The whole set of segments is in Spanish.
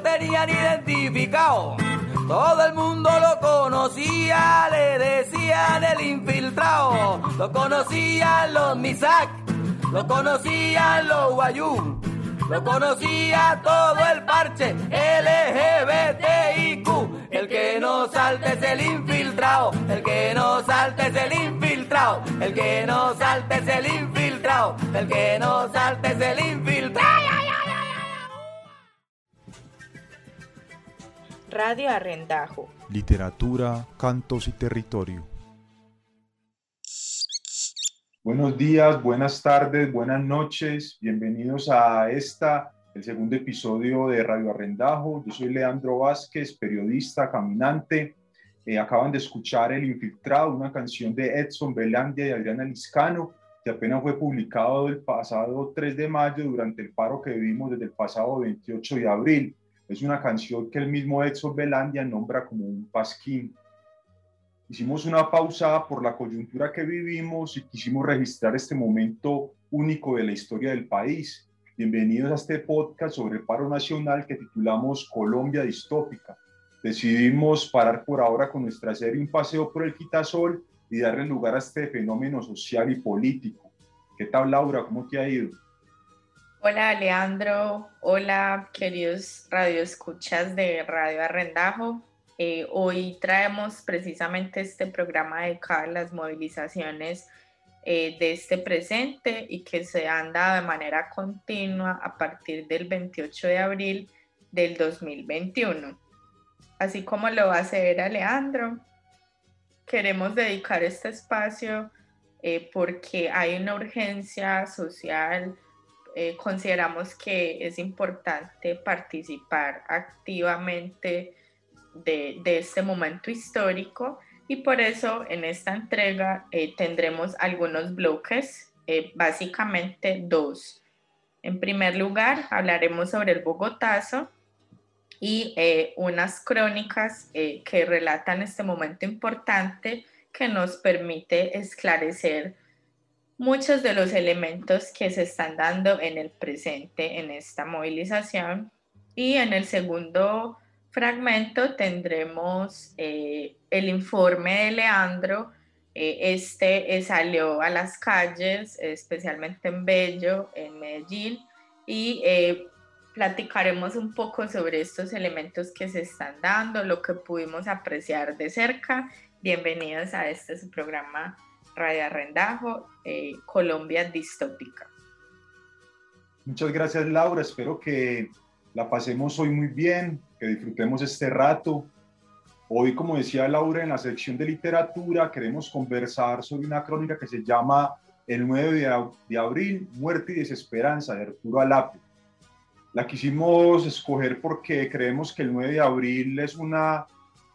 tenían identificado. Todo el mundo lo conocía, le decían el infiltrado. Lo conocían los Misak, lo conocían los Guayú, lo conocía todo el parche LGBTIQ. El que no salte es el infiltrado, el que no salte es el infiltrado, el que no salte es el infiltrado, el que no salte es el infiltrado. Radio Arrendajo. Literatura, cantos y territorio. Buenos días, buenas tardes, buenas noches. Bienvenidos a esta, el segundo episodio de Radio Arrendajo. Yo soy Leandro Vázquez, periodista, caminante. Eh, acaban de escuchar El Infiltrado, una canción de Edson Belandia y Adriana Liscano, que apenas fue publicado el pasado 3 de mayo durante el paro que vivimos desde el pasado 28 de abril. Es una canción que el mismo Edson Belandia nombra como un pasquín. Hicimos una pausa por la coyuntura que vivimos y quisimos registrar este momento único de la historia del país. Bienvenidos a este podcast sobre el paro nacional que titulamos Colombia distópica. Decidimos parar por ahora con nuestra serie Un paseo por el quitasol y darle lugar a este fenómeno social y político. ¿Qué tal, Laura? ¿Cómo te ha ido? Hola Leandro, hola queridos radioescuchas de Radio Arrendajo. Eh, hoy traemos precisamente este programa dedicado a las movilizaciones eh, de este presente y que se han dado de manera continua a partir del 28 de abril del 2021. Así como lo va a hacer Leandro, queremos dedicar este espacio eh, porque hay una urgencia social eh, consideramos que es importante participar activamente de, este momento histórico y por eso en esta entrega eh, tendremos algunos bloques, eh, básicamente dos. En primer lugar, hablaremos sobre el Bogotazo y unas crónicas que relatan este momento importante que nos permite esclarecer muchos de los elementos que se están dando en el presente en esta movilización. Y en el segundo fragmento tendremos eh, el informe de Leandro. Eh, este eh, salió a las calles, especialmente en Bello, en Medellín, y platicaremos un poco sobre estos elementos que se están dando, lo que pudimos apreciar de cerca. Bienvenidos a este programa Radio Arrendajo, eh, Colombia Distópica. Muchas gracias Laura, espero que la pasemos hoy muy bien, que disfrutemos este rato. Hoy, como decía Laura, en la sección de literatura queremos conversar sobre una crónica que se llama El 9 de abril, Muerte y Desesperanza de Arturo Alape. La quisimos escoger porque creemos que el 9 de abril es una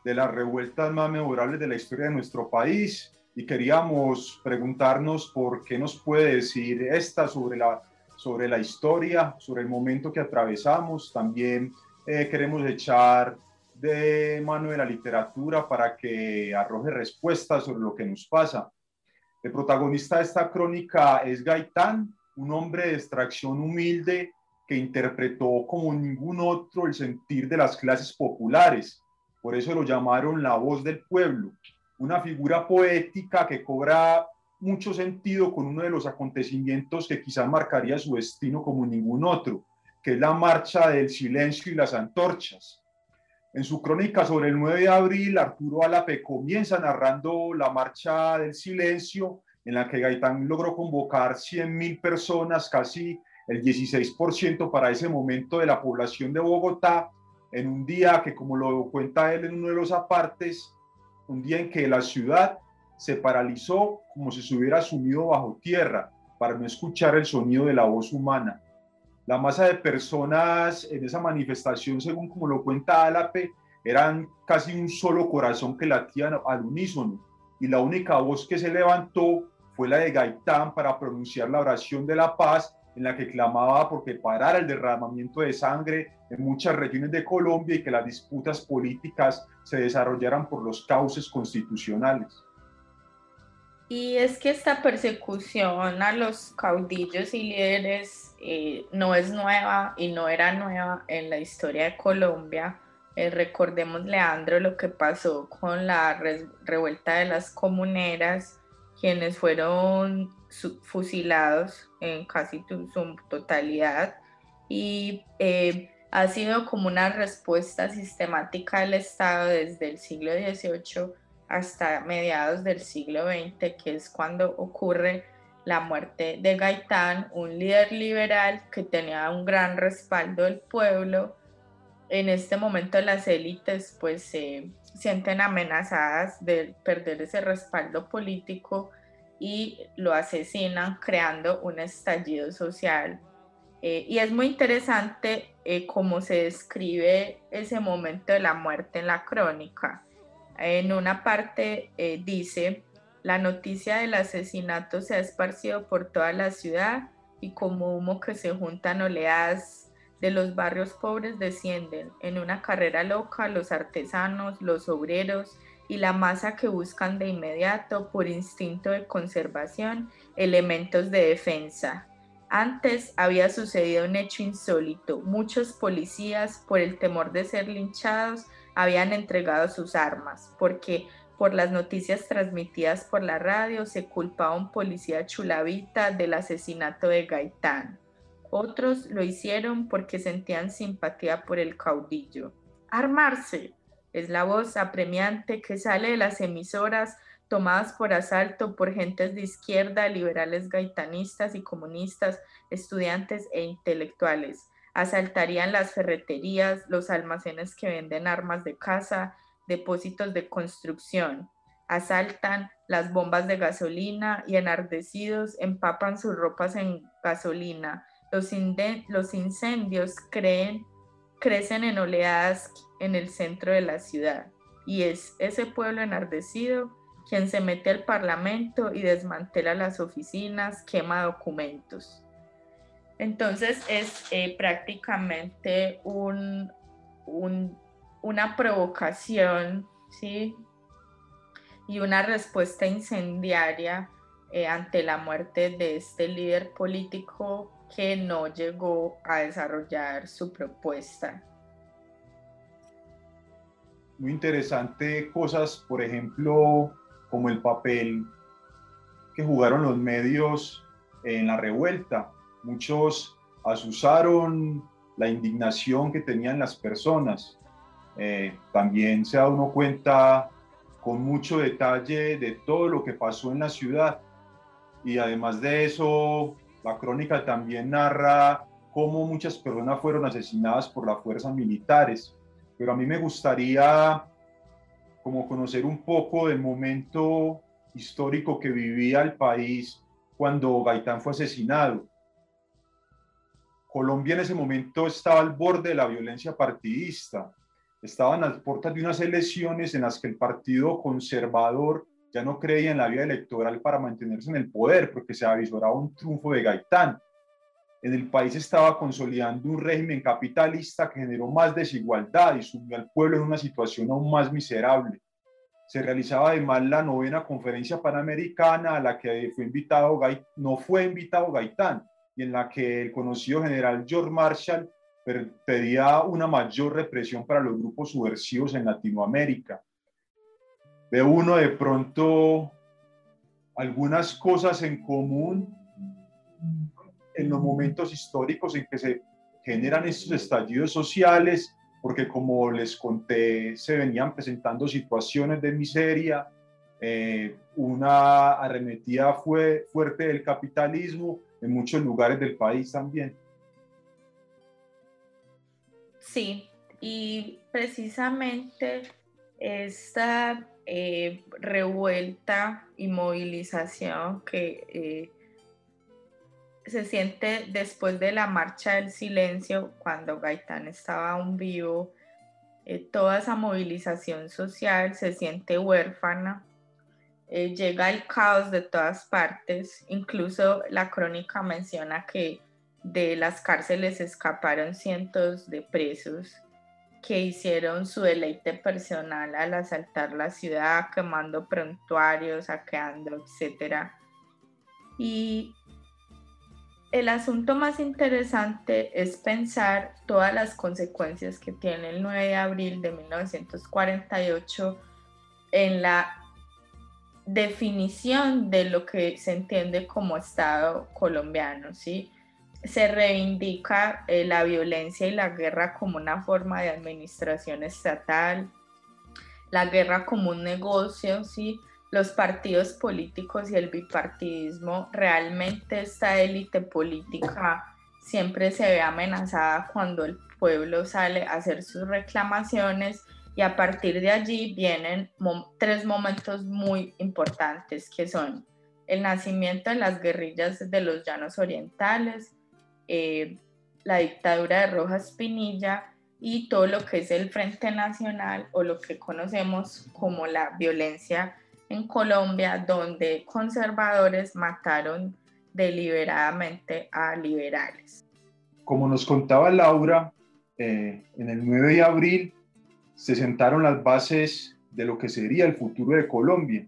de las revueltas más memorables de la historia de nuestro país y queríamos preguntarnos por qué nos puede decir esta sobre la, sobre la historia, sobre el momento que atravesamos. También eh, queremos echar de mano de la literatura para que arroje respuestas sobre lo que nos pasa. El protagonista de esta crónica es Gaitán, un hombre de extracción humilde que interpretó como ningún otro el sentir de las clases populares. Por eso lo llamaron la voz del pueblo una figura poética que cobra mucho sentido con uno de los acontecimientos que quizás marcaría su destino como ningún otro, que es la marcha del silencio y las antorchas. En su crónica sobre el 9 de abril, Arturo Alape comienza narrando la marcha del silencio, en la que Gaitán logró convocar 100.000 personas, casi el 16% para ese momento de la población de Bogotá, en un día que, como lo cuenta él en uno de los apartes, un día en que la ciudad se paralizó como si se hubiera sumido bajo tierra para no escuchar el sonido de la voz humana. La masa de personas en esa manifestación, según como lo cuenta Álape, eran casi un solo corazón que latía al unísono y la única voz que se levantó fue la de Gaitán para pronunciar la oración de la paz en la que clamaba porque parara el derramamiento de sangre en muchas regiones de Colombia y que las disputas políticas se desarrollaran por los cauces constitucionales. Y es que esta persecución a los caudillos y líderes eh, no es nueva y no era nueva en la historia de Colombia. Eh, recordemos, Leandro, lo que pasó con la revuelta de las comuneras, quienes fueron fusilados en casi su totalidad. Y eh, ha sido como una respuesta sistemática del Estado desde el siglo XVIII hasta mediados del siglo XX, que es cuando ocurre la muerte de Gaitán, un líder liberal que tenía un gran respaldo del pueblo. En este momento las élites pues se sienten amenazadas de perder ese respaldo político y lo asesinan creando un estallido social. Eh, y es muy interesante eh, cómo se describe ese momento de la muerte en la crónica. En una parte eh, dice, la noticia del asesinato se ha esparcido por toda la ciudad y como humo que se juntan oleadas de los barrios pobres descienden en una carrera loca los artesanos, los obreros y la masa que buscan de inmediato por instinto de conservación elementos de defensa. Antes había sucedido un hecho insólito. Muchos policías, por el temor de ser linchados, habían entregado sus armas, porque por las noticias transmitidas por la radio se culpaba a un policía chulavita del asesinato de Gaitán. Otros lo hicieron porque sentían simpatía por el caudillo. Armarse es la voz apremiante que sale de las emisoras tomadas por asalto por gentes de izquierda, liberales gaitanistas y comunistas, estudiantes e intelectuales asaltarían las ferreterías, los almacenes que venden armas de caza, depósitos de construcción, asaltan las bombas de gasolina y enardecidos empapan sus ropas en gasolina. Los, incendios creen, crecen en oleadas en el centro de la ciudad y es ese pueblo enardecido quien se mete al parlamento y desmantela las oficinas, quema documentos. Entonces es eh, prácticamente un, una provocación, ¿sí? Y una respuesta incendiaria eh, ante la muerte de este líder político que no llegó a desarrollar su propuesta. Muy interesante cosas, por ejemplo, como el papel que jugaron los medios en la revuelta Muchos asusaron la indignación que tenían las personas. Eh, también se da uno cuenta con mucho detalle de todo lo que pasó en la ciudad. Y además de eso, la crónica también narra cómo muchas personas fueron asesinadas por las fuerzas militares. Pero a mí me gustaría como conocer un poco del momento histórico que vivía el país cuando Gaitán fue asesinado. Colombia en ese momento estaba al borde de la violencia partidista. Estaban a las puertas de unas elecciones en las que el Partido Conservador ya no creía en la vía electoral para mantenerse en el poder, porque se avisoraba un triunfo de Gaitán. En el país estaba consolidando un régimen capitalista que generó más desigualdad y sumió al pueblo en una situación aún más miserable. Se realizaba además la novena conferencia panamericana a la que fue invitado no fue invitado Gaitán, y en la que el conocido general George Marshall pedía una mayor represión para los grupos subversivos en Latinoamérica. Ve uno de pronto algunas cosas en común en los momentos históricos en que se generan estos estallidos sociales, porque como les conté, se venían presentando situaciones de miseria, eh, una arremetida fue fuerte del capitalismo en muchos lugares del país también. Sí, y precisamente esta eh, revuelta y movilización que eh, se siente después de la marcha del silencio, cuando Gaitán estaba aún vivo, eh, toda esa movilización social se siente huérfana llega el caos de todas partes, incluso la crónica menciona que de las cárceles escaparon cientos de presos que hicieron su deleite personal al asaltar la ciudad, quemando prontuarios, saqueando, etc. Y el asunto más interesante es pensar todas las consecuencias que tiene el 9 de abril de 1948 en la definición de lo que se entiende como Estado colombiano, ¿sí? Se reivindica eh, la violencia y la guerra como una forma de administración estatal, la guerra como un negocio. Los partidos políticos y el bipartidismo, realmente esta élite política siempre se ve amenazada cuando el pueblo sale a hacer sus reclamaciones y a partir de allí vienen tres momentos muy importantes que son el nacimiento de las guerrillas de los llanos orientales, eh, la dictadura de Rojas Pinilla y todo lo que es el Frente Nacional o lo que conocemos como la violencia en Colombia, donde conservadores mataron deliberadamente a liberales. Como nos contaba Laura, eh, en el 9 de abril se sentaron las bases de lo que sería el futuro de Colombia,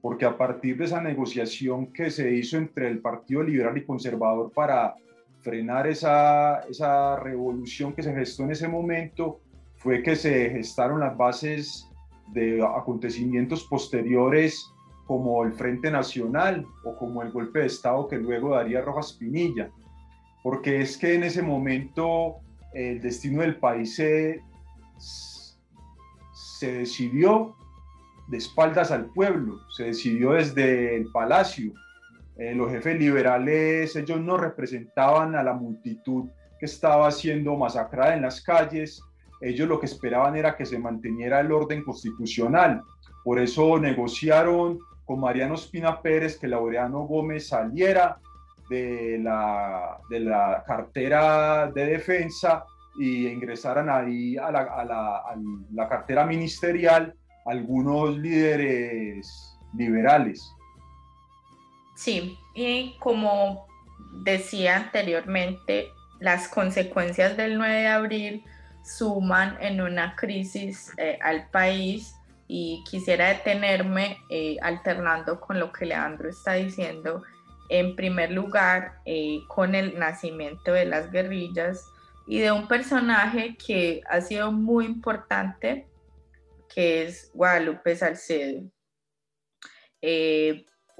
porque a partir de esa negociación que se hizo entre el Partido Liberal y Conservador para frenar esa, esa revolución que se gestó en ese momento, fue que se gestaron las bases de acontecimientos posteriores como el Frente Nacional o como el golpe de Estado que luego daría Rojas Pinilla, porque es que en ese momento el destino del país se se decidió de espaldas al pueblo, se decidió desde el palacio. Eh, los jefes liberales, ellos no representaban a la multitud que estaba siendo masacrada en las calles, ellos lo que esperaban era que se manteniera el orden constitucional. Por eso negociaron con Mariano Espina Pérez que Laureano Gómez saliera de la, cartera de defensa y ingresaran ahí a la cartera ministerial algunos líderes liberales. Sí, y como decía anteriormente, las consecuencias del 9 de abril suman en una crisis eh, al país y quisiera detenerme eh, alternando con lo que Leandro está diciendo. En primer lugar, eh, con el nacimiento de las guerrillas, y de un personaje que ha sido muy importante, que es Guadalupe Salcedo.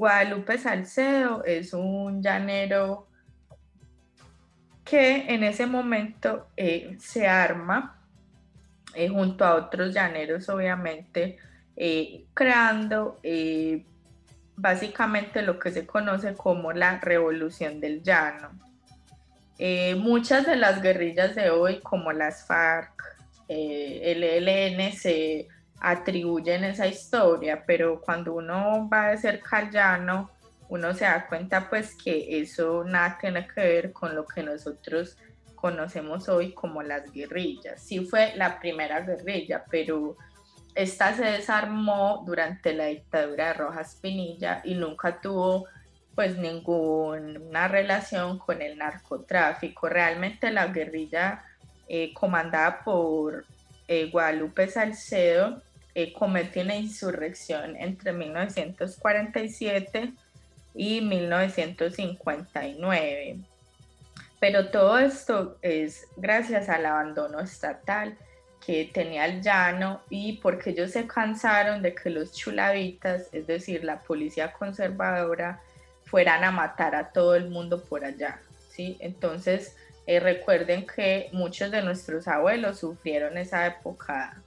Guadalupe Salcedo es un llanero que en ese momento eh, se arma eh, junto a otros llaneros, obviamente, creando básicamente lo que se conoce como la revolución del llano. Eh, muchas de las guerrillas de hoy, como las FARC, eh, el ELN, atribuyen esa historia, pero cuando uno va de cerca al llano, uno se da cuenta pues que eso nada tiene que ver con lo que nosotros conocemos hoy como las guerrillas. Sí fue la primera guerrilla, pero esta se desarmó durante la dictadura de Rojas Pinilla y nunca tuvo pues ninguna relación con el narcotráfico. Realmente la guerrilla eh, comandada por eh, Guadalupe Salcedo eh, cometió una insurrección entre 1947 y 1959. Pero todo esto es gracias al abandono estatal que tenía el llano y porque ellos se cansaron de que los chulavitas, es decir, la policía conservadora, fueran a matar a todo el mundo por allá, ¿sí? Entonces, eh, recuerden que muchos de nuestros abuelos sufrieron esa época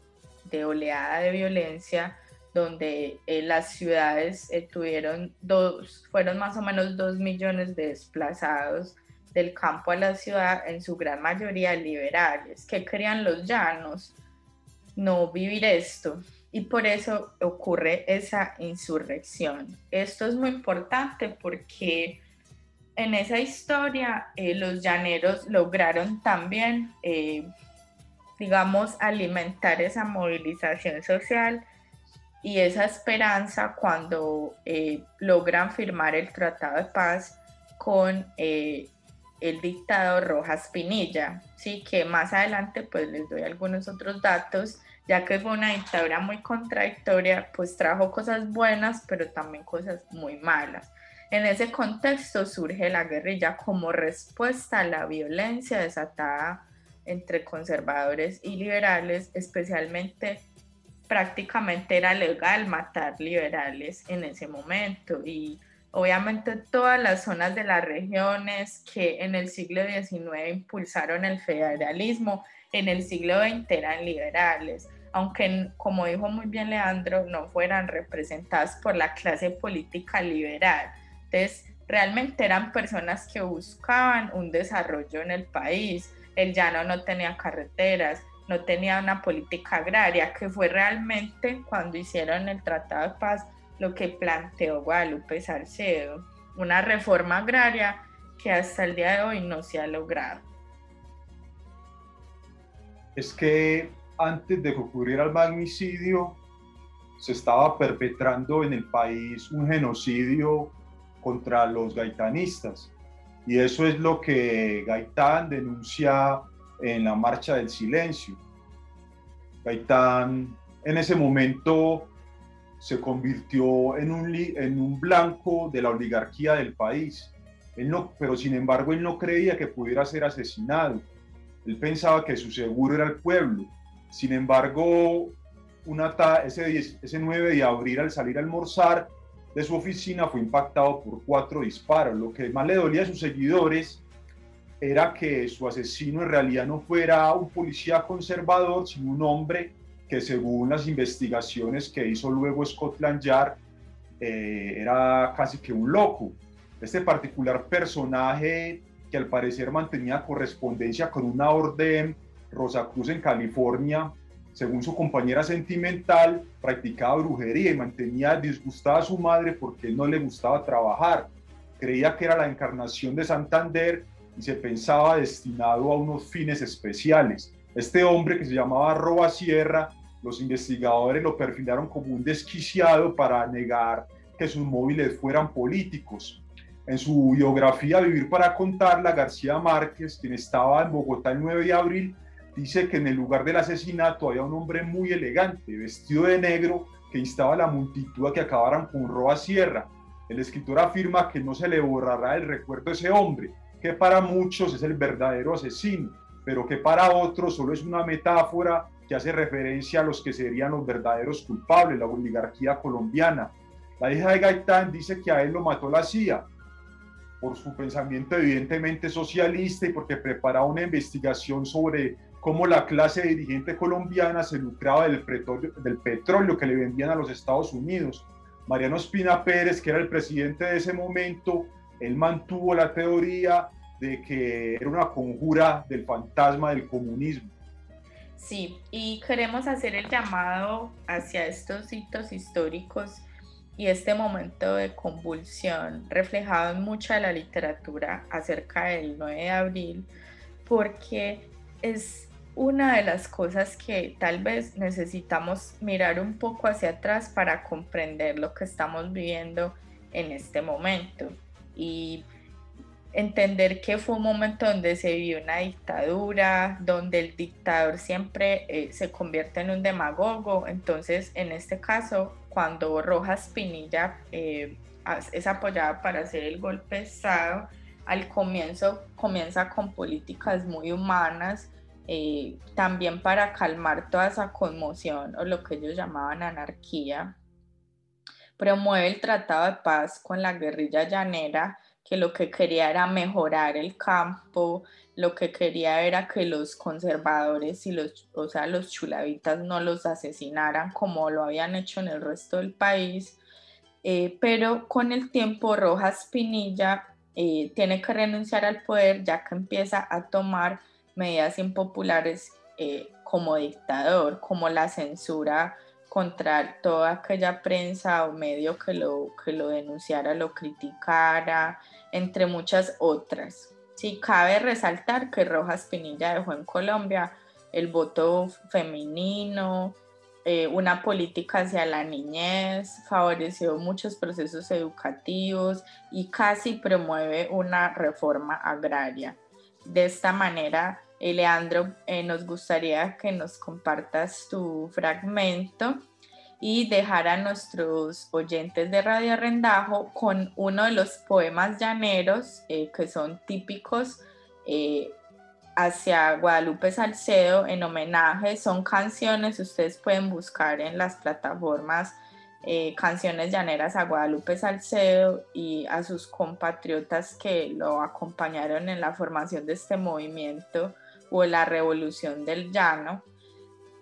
de oleada de violencia donde eh, las ciudades eh, tuvieron dos, fueron más o menos dos millones de desplazados del campo a la ciudad, en su gran mayoría liberales, que querían los llanos, no vivir esto, y por eso ocurre esa insurrección. Esto es muy importante porque en esa historia eh, los llaneros lograron también, eh, digamos, alimentar esa movilización social y esa esperanza cuando eh, logran firmar el Tratado de Paz con el dictador Rojas Pinilla, sí, que más adelante pues les doy algunos otros datos, ya que fue una dictadura muy contradictoria, pues trajo cosas buenas, pero también cosas muy malas. En ese contexto surge la guerrilla como respuesta a la violencia desatada entre conservadores y liberales, especialmente prácticamente era legal matar liberales en ese momento y obviamente todas las zonas de las regiones que en el siglo XIX impulsaron el federalismo, en el siglo XX eran liberales, aunque como dijo muy bien Leandro, no fueran representadas por la clase política liberal. Entonces, realmente eran personas que buscaban un desarrollo en el país. El llano no tenía carreteras, no tenía una política agraria, que fue realmente cuando hicieron el Tratado de Paz lo que planteó Guadalupe Salcedo, una reforma agraria que hasta el día de hoy no se ha logrado. Es que antes de que ocurriera el magnicidio, se estaba perpetrando en el país un genocidio contra los gaitanistas. Y eso es lo que Gaitán denuncia en la Marcha del Silencio. Gaitán en ese momento se convirtió en un, en un blanco de la oligarquía del país. Él no, pero sin embargo él no creía que pudiera ser asesinado. Él pensaba que su seguro era el pueblo. Sin embargo, una ese, ese 9 de abril al salir a almorzar de su oficina fue impactado por cuatro disparos. Lo que más le dolía a sus seguidores era que su asesino en realidad no fuera un policía conservador, sino un hombre que según las investigaciones que hizo luego Scotland Yard, eh, era casi que un loco. Este particular personaje que al parecer mantenía correspondencia con una orden Rosacruz en California, según su compañera sentimental, practicaba brujería y mantenía disgustada a su madre porque no le gustaba trabajar. Creía que era la encarnación de Santander y se pensaba destinado a unos fines especiales. Este hombre que se llamaba Roba Sierra, los investigadores lo perfilaron como un desquiciado para negar que sus móviles fueran políticos. En su biografía Vivir para contarla, García Márquez, quien estaba en Bogotá el 9 de abril, dice que en el lugar del asesinato había un hombre muy elegante, vestido de negro, que instaba a la multitud a que acabaran con Roa Sierra. El escritor afirma que no se le borrará el recuerdo de ese hombre, que para muchos es el verdadero asesino, pero que para otros solo es una metáfora que hace referencia a los que serían los verdaderos culpables, la oligarquía colombiana. La hija de Gaitán dice que a él lo mató la CIA por su pensamiento evidentemente socialista y porque preparaba una investigación sobre cómo la clase dirigente colombiana se lucraba del petróleo, del petróleo que le vendían a los Estados Unidos. Mariano Espina Pérez, que era el presidente de ese momento, él mantuvo la teoría de que era una conjura del fantasma del comunismo. Sí, y queremos hacer el llamado hacia estos hitos históricos y este momento de convulsión reflejado en mucha de la literatura acerca del 9 de abril, porque es una de las cosas que tal vez necesitamos mirar un poco hacia atrás para comprender lo que estamos viviendo en este momento. Y entender que fue un momento donde se vivió una dictadura, donde el dictador siempre eh, se convierte en un demagogo. Entonces, en este caso, cuando Rojas Pinilla eh, es apoyada para hacer el golpe de Estado, al comienzo comienza con políticas muy humanas, eh, también para calmar toda esa conmoción o lo que ellos llamaban anarquía. Promueve el Tratado de Paz con la guerrilla llanera, que lo que quería era mejorar el campo, lo que quería era que los conservadores y los, o sea, los chulavitas no los asesinaran como lo habían hecho en el resto del país. Eh, pero con el tiempo Rojas Pinilla eh, tiene que renunciar al poder ya que empieza a tomar medidas impopulares eh, como dictador, como la censura contra toda aquella prensa o medio que lo, que lo denunciara, lo criticara, entre muchas otras. Sí, cabe resaltar que Rojas Pinilla dejó en Colombia el voto femenino, eh, una política hacia la niñez, favoreció muchos procesos educativos y casi promueve una reforma agraria. De esta manera, eh, Leandro, eh, nos gustaría que nos compartas tu fragmento y dejar a nuestros oyentes de Radio Rendajo con uno de los poemas llaneros que son típicos hacia Guadalupe Salcedo en homenaje. Son canciones, ustedes pueden buscar en las plataformas eh, canciones llaneras a Guadalupe Salcedo y a sus compatriotas que lo acompañaron en la formación de este movimiento o la revolución del llano.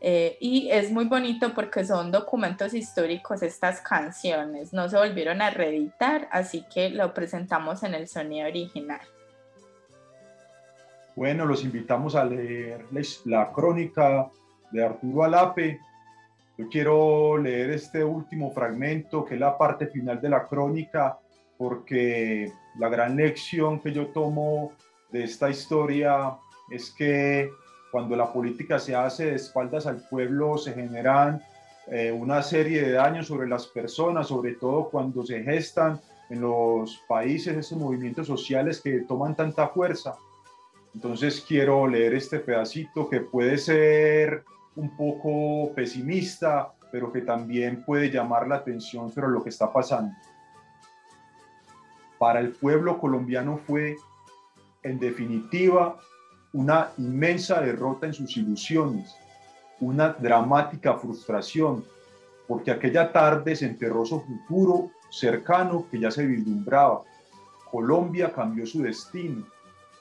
Eh, y es muy bonito porque son documentos históricos estas canciones, no se volvieron a reeditar, así que lo presentamos en el sonido original. Bueno, los invitamos a leer la crónica de Arturo Alape. Yo quiero leer este último fragmento, que es la parte final de la crónica, porque la gran lección que yo tomo de esta historia es que cuando la política se hace de espaldas al pueblo se generan eh, una serie de daños sobre las personas, sobre todo cuando se gestan en los países esos movimientos sociales que toman tanta fuerza. Entonces quiero leer este pedacito que puede ser un poco pesimista, pero que también puede llamar la atención sobre lo que está pasando. Para el pueblo colombiano fue, en definitiva, una inmensa derrota en sus ilusiones, una dramática frustración, porque aquella tarde se enterró su futuro cercano que ya se vislumbraba. Colombia cambió su destino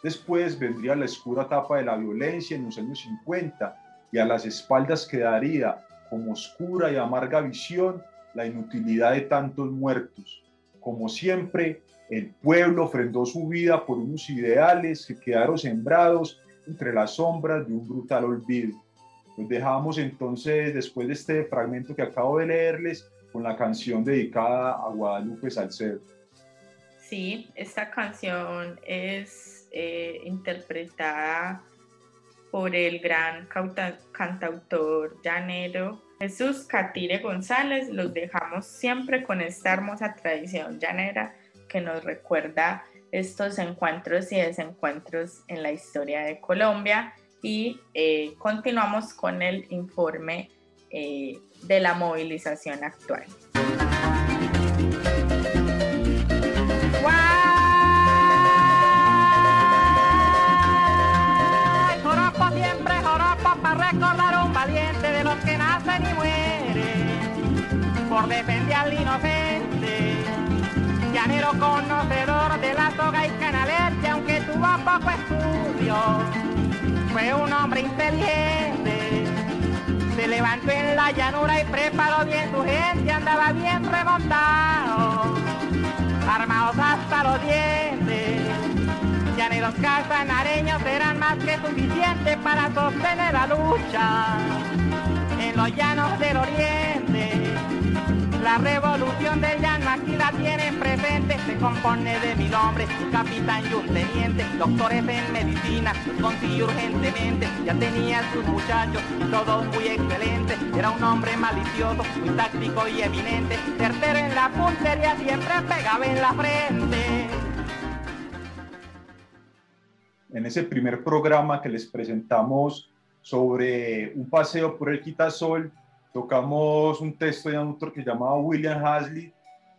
Después vendría la oscura etapa de la violencia en los años 50 y a las espaldas quedaría como oscura y amarga visión la inutilidad de tantos muertos. Como siempre, el pueblo ofrendó su vida por unos ideales que quedaron sembrados entre las sombras de un brutal olvido. Nos dejamos entonces, después de este fragmento que acabo de leerles, con la canción dedicada a Guadalupe Salcedo. Sí, esta canción es eh, interpretada por el gran cantautor llanero Jesús Catire González. Los dejamos siempre con esta hermosa tradición llanera que nos recuerda estos encuentros y desencuentros en la historia de Colombia. Y eh, continuamos con el informe eh, de la movilización actual. por defender al inocente. Llanero conocedor de la toga y canalete, aunque tuvo poco estudio, fue un hombre inteligente. Se levantó en la llanura y preparó bien su gente, andaba bien remontado, armados hasta los dientes. Llaneros casanareños eran más que suficientes para sostener la lucha en los llanos del oriente. La revolución del llano aquí la tienen presente, se compone de mil hombres, un capitán y un teniente, doctores en medicina, consiguió urgentemente, ya tenía sus muchachos, todos muy excelentes, era un hombre malicioso, muy táctico y eminente, certero en la puntería, siempre pegaba en la frente. En ese primer programa que les presentamos sobre un paseo por el Quitasol, tocamos un texto de un autor que llamaba William Hasley,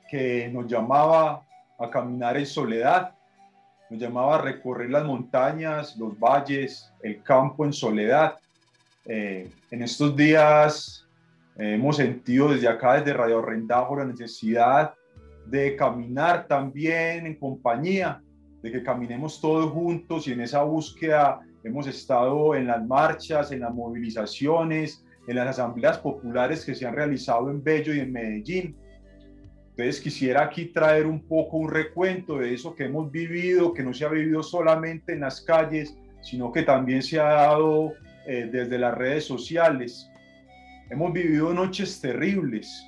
que nos llamaba a caminar en soledad, nos llamaba a recorrer las montañas, los valles, el campo en soledad. Eh, en estos días eh, hemos sentido desde acá, desde Radio Rendajo, la necesidad de caminar también en compañía, de que caminemos todos juntos y en esa búsqueda hemos estado en las marchas, en las movilizaciones, en las asambleas populares que se han realizado en Bello y en Medellín. Entonces quisiera aquí traer un poco un recuento de eso que hemos vivido, que no se ha vivido solamente en las calles, sino que también se ha dado eh, desde las redes sociales. Hemos vivido noches terribles.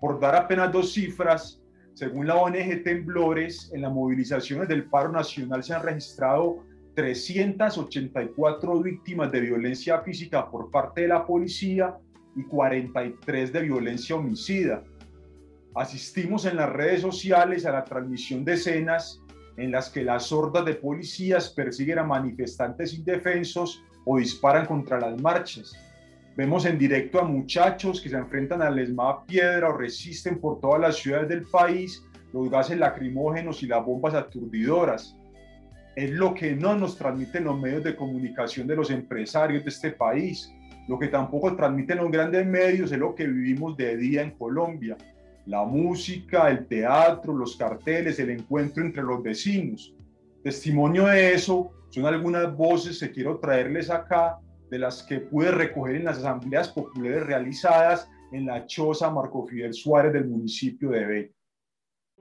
Por dar apenas dos cifras, según la ONG Temblores, en las movilizaciones del paro nacional se han registrado 384 víctimas de violencia física por parte de la policía y 43 de violencia homicida. Asistimos en las redes sociales a la transmisión de escenas en las que las hordas de policías persiguen a manifestantes indefensos o disparan contra las marchas. Vemos en directo a muchachos que se enfrentan a la piedra o resisten por todas las ciudades del país los gases lacrimógenos y las bombas aturdidoras. Es lo que no nos transmiten los medios de comunicación de los empresarios de este país. Lo que tampoco transmiten los grandes medios es lo que vivimos de día en Colombia. La música, el teatro, los carteles, el encuentro entre los vecinos. Testimonio de eso son algunas voces que quiero traerles acá, de las que pude recoger en las asambleas populares realizadas en la choza Marco Fidel Suárez del municipio de Bello.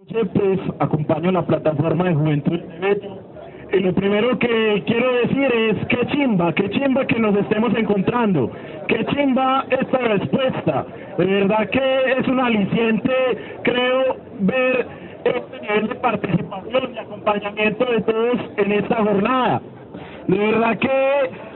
Pues acompaño la plataforma de Juventud de Bello y lo primero que quiero decir es qué chimba, qué chimba que nos estemos encontrando, qué chimba esta respuesta. De verdad que es un aliciente, creo, ver este nivel de participación y acompañamiento de todos en esta jornada. De verdad que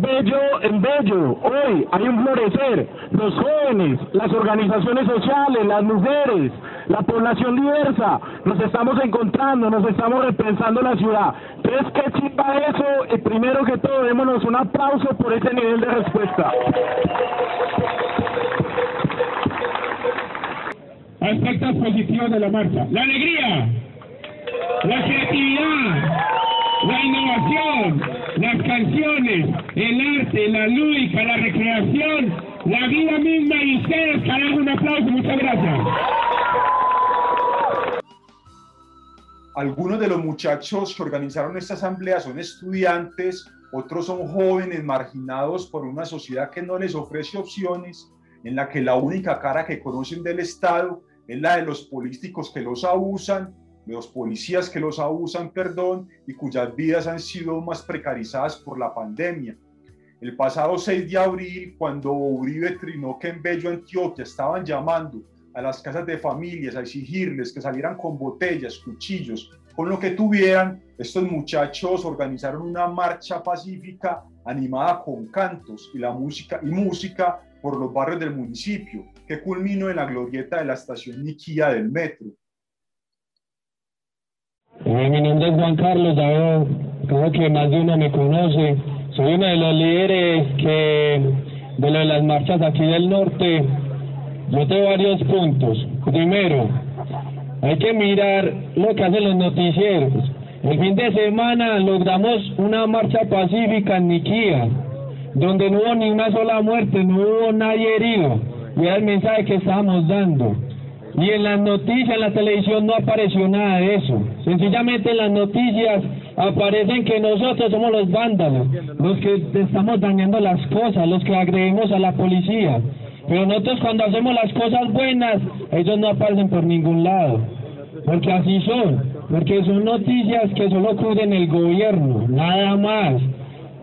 bello en bello. Hoy hay un florecer. Los jóvenes, las organizaciones sociales, las mujeres, la población diversa, nos estamos encontrando, nos estamos repensando la ciudad. Entonces, ¿qué chimba eso? Y primero que todo, démonos un aplauso por ese nivel de respuesta. Aspectos positivos de la marcha. La alegría, la creatividad, la innovación, las canciones, el arte, la lúdica, la recreación, la vida misma y ustedes, carajo, un aplauso, muchas gracias. Algunos de los muchachos que organizaron esta asamblea son estudiantes, otros son jóvenes marginados por una sociedad que no les ofrece opciones, en la que la única cara que conocen del Estado es la de los políticos que los abusan de los policías que los abusan, perdón, y cuyas vidas han sido más precarizadas por la pandemia. El pasado 6 de abril, cuando Uribe trinó que en Bello, Antioquia, estaban llamando a las casas de familias a exigirles que salieran con botellas, cuchillos, con lo que tuvieran, estos muchachos organizaron una marcha pacífica animada con cantos y la música y música por los barrios del municipio, que culminó en la glorieta de la estación Niquía del metro. Mi nombre es Juan Carlos, ya creo que más de uno me conoce. Soy uno de los líderes que de de las marchas aquí del norte. Yo tengo varios puntos. Primero, hay que mirar lo que hacen los noticieros. El fin de semana logramos una marcha pacífica en Niquía, donde no hubo ni una sola muerte, no hubo nadie herido. Y era el mensaje que estábamos dando. Y en las noticias, en la televisión no apareció nada de eso. Sencillamente en las noticias aparecen que nosotros somos los vándalos, los que estamos dañando las cosas, los que agredimos a la policía. Pero nosotros cuando hacemos las cosas buenas, ellos no aparecen por ningún lado. Porque así son, porque son noticias que solo cubren el gobierno, nada más.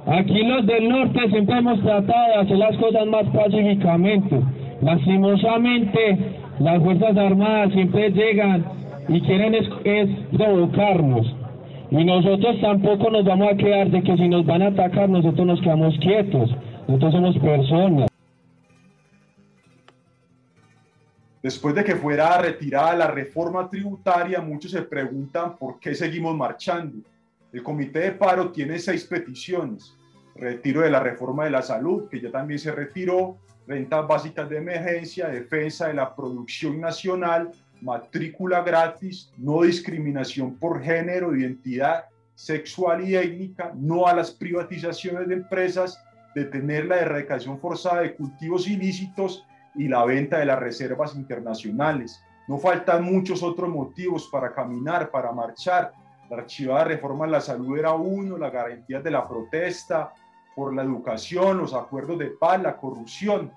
Aquí los del norte siempre hemos tratado de hacer las cosas más pacíficamente. Lastimosamente, las Fuerzas Armadas siempre llegan y quieren es, provocarnos. Y nosotros tampoco nos vamos a quedar de que si nos van a atacar nosotros nos quedamos quietos. Nosotros somos personas. Después de que fuera retirada la reforma tributaria, muchos se preguntan por qué seguimos marchando. El comité de paro tiene seis peticiones. Retiro de la reforma de la salud, que ya también se retiró, rentas básicas de emergencia, defensa de la producción nacional, matrícula gratis, no discriminación por género, identidad sexual y étnica, no a las privatizaciones de empresas, detener la erradicación forzada de cultivos ilícitos y la venta de las reservas internacionales. No faltan muchos otros motivos para caminar, para marchar. La archivada reforma en la salud era uno, la garantía de la protesta, por la educación, los acuerdos de paz, la corrupción,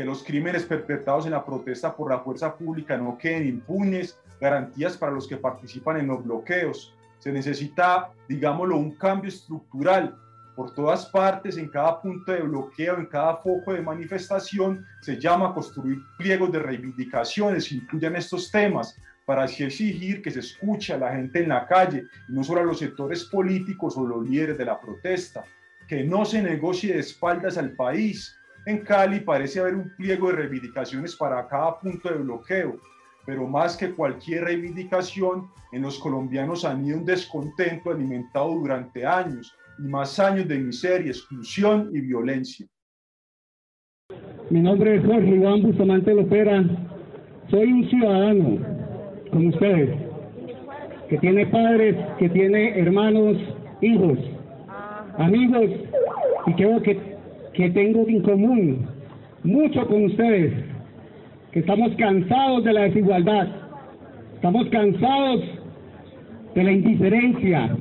que los crímenes perpetrados en la protesta por la fuerza pública no queden impunes, garantías para los que participan en los bloqueos. Se necesita, digámoslo, un cambio estructural por todas partes, en cada punto de bloqueo, en cada foco de manifestación, se llama construir pliegos de reivindicaciones que incluyan estos temas para así exigir que se escuche a la gente en la calle y no solo a los sectores políticos o los líderes de la protesta que no se negocie de espaldas al país, En Cali parece haber un pliego de reivindicaciones para cada punto de bloqueo, pero más que cualquier reivindicación, en los colombianos han ido un descontento alimentado durante años y más años de miseria, exclusión y violencia. Mi nombre es Jorge Iván Bustamante Lopera. Soy un ciudadano, como ustedes, que tiene padres, que tiene hermanos, hijos, amigos, y creo que, que tengo en común mucho con ustedes, que estamos cansados de la desigualdad, estamos cansados de la indiferencia,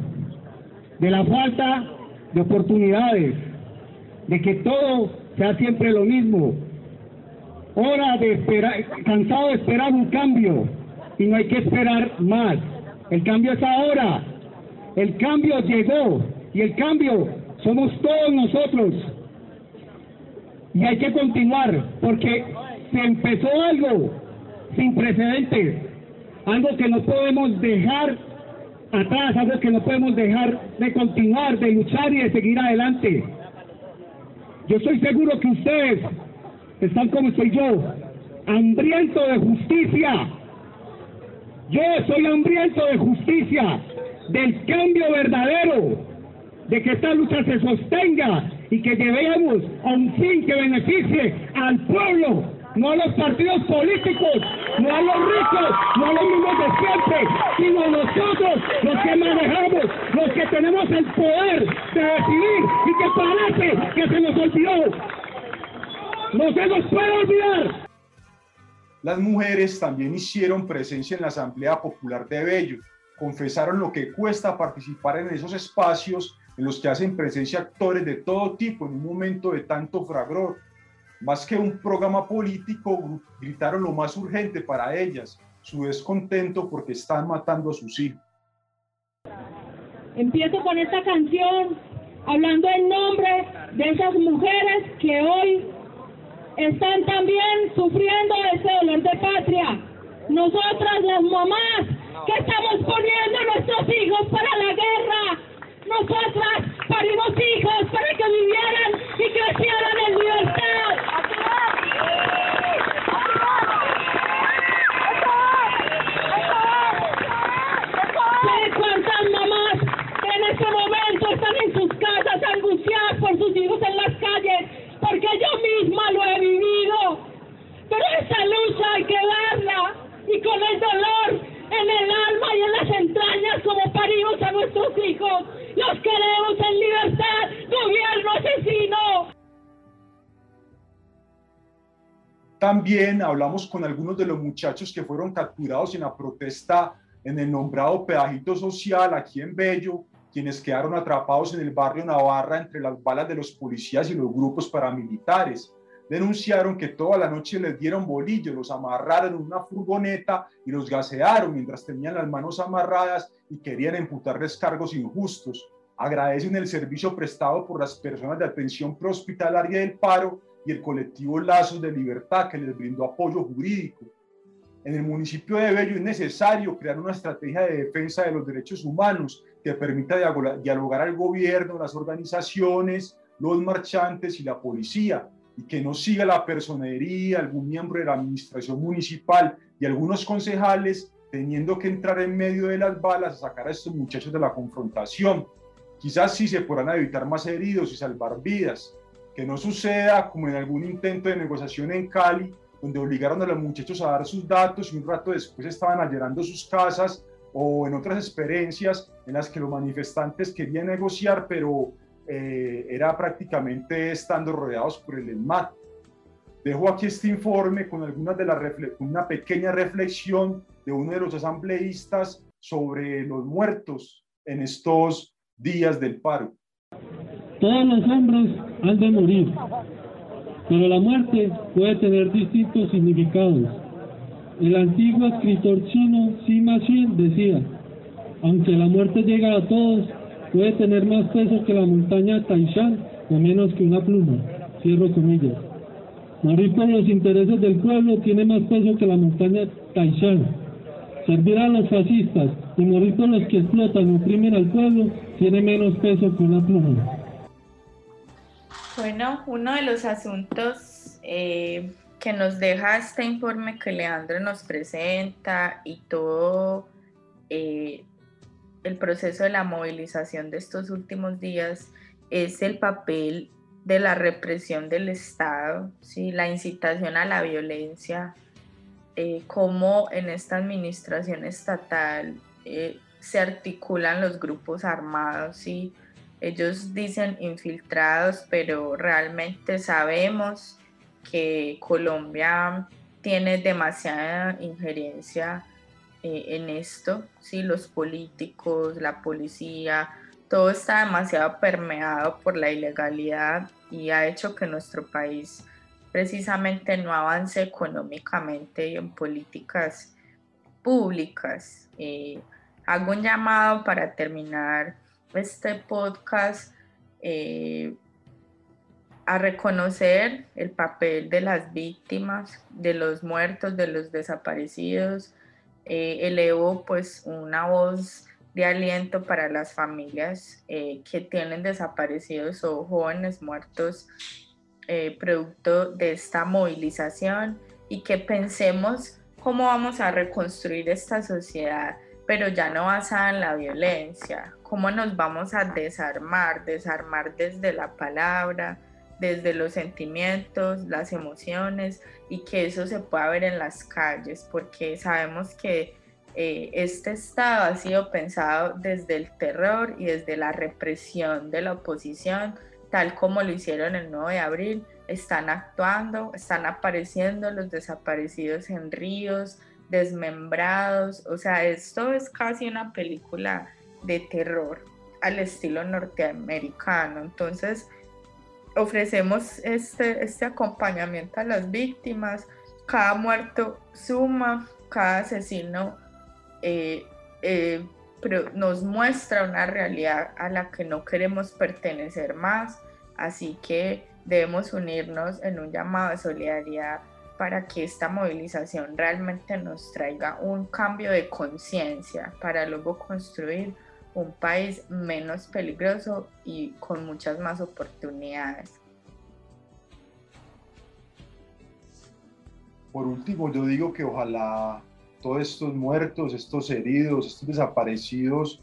de la falta de oportunidades, de que todo sea siempre lo mismo. Hora de esperar, cansado de esperar un cambio y no hay que esperar más. El cambio es ahora. El cambio llegó y el cambio somos todos nosotros. Y hay que continuar porque se empezó algo sin precedentes, algo que no podemos dejar atrás, algo que no podemos dejar de continuar, de luchar y de seguir adelante. Yo estoy seguro que ustedes están como estoy yo, hambriento de justicia. Yo soy hambriento de justicia, del cambio verdadero, de que esta lucha se sostenga y que lleguemos a un fin que beneficie al pueblo, no a los partidos políticos, no a los ricos, no a los mismos de siempre, sino a nosotros, los que manejamos, los que tenemos el poder de decidir y que parece que se nos olvidó. No se nos puede olvidar. Las mujeres también hicieron presencia en la Asamblea Popular de Bello, confesaron lo que cuesta participar en esos espacios en los que hacen presencia actores de todo tipo en un momento de tanto fragor. Más que un programa político, gritaron lo más urgente para ellas, su descontento porque están matando a sus hijos. Empiezo con esta canción hablando en nombre de esas mujeres que hoy están también sufriendo ese dolor de patria. Nosotras las mamás que estamos poniendo a nuestros hijos para la guerra, nosotras parimos hijos para que vivieran y crecieran en libertad. ¿Sabe cuántas mamás en este momento están en sus casas angustiadas por sus hijos en las calles? Porque yo misma lo he vivido. Pero esa lucha hay que darla y con el dolor en el alma y en las entrañas como parimos a nuestros hijos. Los queremos en libertad, gobierno asesino. También hablamos con algunos de los muchachos que fueron capturados en la protesta en el nombrado pedajito social aquí en Bello, quienes quedaron atrapados en el barrio Navarra entre las balas de los policías y los grupos paramilitares denunciaron que toda la noche les dieron bolillos, los amarraron en una furgoneta y los gasearon mientras tenían las manos amarradas y querían imputarles cargos injustos. Agradecen el servicio prestado por las personas de atención prehospitalaria del paro y el colectivo Lazos de Libertad que les brindó apoyo jurídico. En el municipio de Bello es necesario crear una estrategia de defensa de los derechos humanos que permita dialogar al gobierno, las organizaciones, los marchantes y la policía y que no siga la personería, algún miembro de la administración municipal y algunos concejales teniendo que entrar en medio de las balas a sacar a estos muchachos de la confrontación. Quizás sí se podrán evitar más heridos y salvar vidas. Que no suceda como en algún intento de negociación en Cali, donde obligaron a los muchachos a dar sus datos y un rato después estaban allanando sus casas o en otras experiencias en las que los manifestantes querían negociar, pero eh, era prácticamente estando rodeados por el ESMAD. Dejo aquí este informe con algunas de las una pequeña reflexión de uno de los asambleístas sobre los muertos en estos días del paro. Todos los hombres han de morir, pero la muerte puede tener distintos significados. El antiguo escritor chino Sima Xin decía, aunque la muerte llega a todos, puede tener más peso que la montaña Taishan o menos que una pluma. Cierro comillas. Morir por los intereses del pueblo tiene más peso que la montaña Taishan. Servir a los fascistas y morir por los que explotan y oprimen al pueblo tiene menos peso que una pluma. Bueno, uno de los asuntos eh, que nos deja este informe que Leandro nos presenta y todo eh, el proceso de la movilización de estos últimos días es el papel de la represión del Estado, ¿sí? la incitación a la violencia, eh, cómo en esta administración estatal eh, se articulan los grupos armados, ¿sí? ellos dicen infiltrados, pero realmente sabemos que Colombia tiene demasiada injerencia eh, en esto, ¿sí? los políticos, la policía, todo está demasiado permeado por la ilegalidad y ha hecho que nuestro país precisamente no avance económicamente y en políticas públicas. Eh, hago un llamado para terminar este podcast eh, a reconocer el papel de las víctimas, de los muertos, de los desaparecidos. Eh, elevo pues una voz de aliento para las familias eh, que tienen desaparecidos o jóvenes muertos eh, producto de esta movilización y que pensemos cómo vamos a reconstruir esta sociedad, pero ya no basada en la violencia, cómo nos vamos a desarmar, desarmar desde la palabra, desde los sentimientos, las emociones y que eso se pueda ver en las calles, porque sabemos que eh, este Estado ha sido pensado desde el terror y desde la represión de la oposición, tal como lo hicieron el 9 de abril. Están actuando, están apareciendo los desaparecidos en ríos, desmembrados. O sea, esto es casi una película de terror al estilo norteamericano. Entonces, ofrecemos este, este acompañamiento a las víctimas. Cada muerto suma, cada asesino eh, eh, nos muestra una realidad a la que no queremos pertenecer más. Así que debemos unirnos en un llamado de solidaridad para que esta movilización realmente nos traiga un cambio de conciencia para luego construir un país menos peligroso y con muchas más oportunidades. Por último, yo digo que ojalá todos estos muertos, estos heridos, estos desaparecidos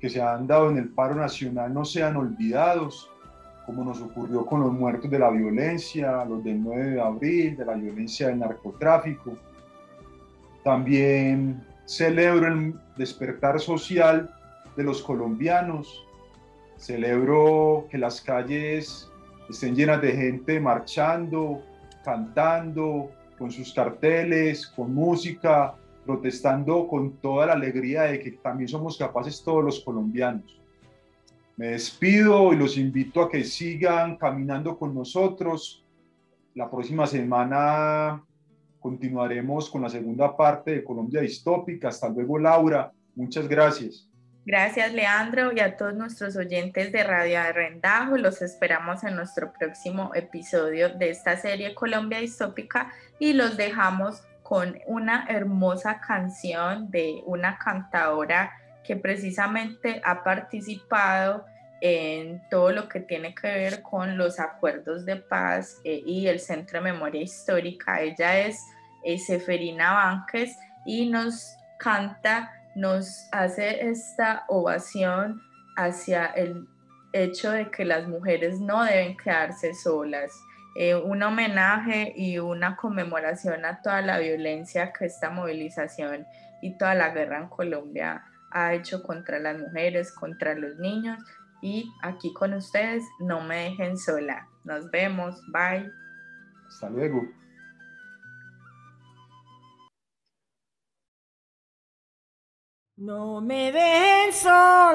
que se han dado en el paro nacional no sean olvidados, como nos ocurrió con los muertos de la violencia, los del 9 de abril, de la violencia del narcotráfico. También celebro el despertar social de los colombianos. Celebro que las calles estén llenas de gente marchando, cantando, con sus carteles, con música, protestando con toda la alegría de que también somos capaces todos los colombianos. Me despido y los invito a que sigan caminando con nosotros. La próxima semana continuaremos con la segunda parte de Colombia Distópica. Hasta luego, Laura. Muchas gracias. Gracias, Leandro, y a todos nuestros oyentes de Radio Arrendajo. Los esperamos en nuestro próximo episodio de esta serie Colombia Distópica y los dejamos con una hermosa canción de una cantadora que precisamente ha participado en todo lo que tiene que ver con los acuerdos de paz eh, y el Centro de Memoria Histórica. Ella es eh, Seferina Banques y nos canta nos hace esta ovación hacia el hecho de que las mujeres no deben quedarse solas. Eh, un homenaje y una conmemoración a toda la violencia que esta movilización y toda la guerra en Colombia ha hecho contra las mujeres, contra los niños. Y aquí con ustedes, no me dejen sola. Nos vemos. Bye. Hasta luego. No me dejen sola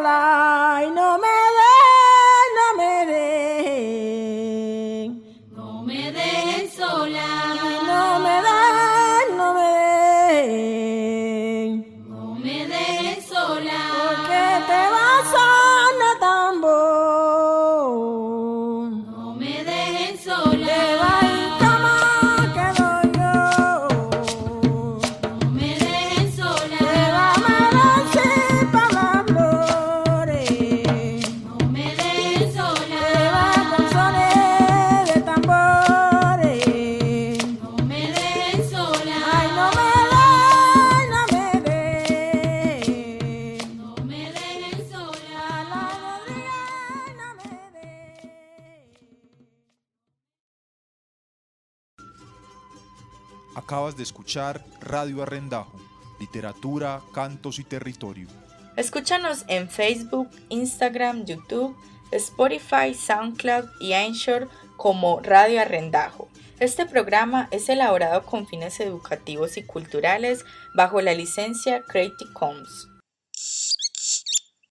escuchar Radio Arrendajo, literatura, cantos y territorio. Escúchanos en Facebook, Instagram, YouTube, Spotify, SoundCloud y Anchor como Radio Arrendajo. Este programa es elaborado con fines educativos y culturales bajo la licencia Creative Commons.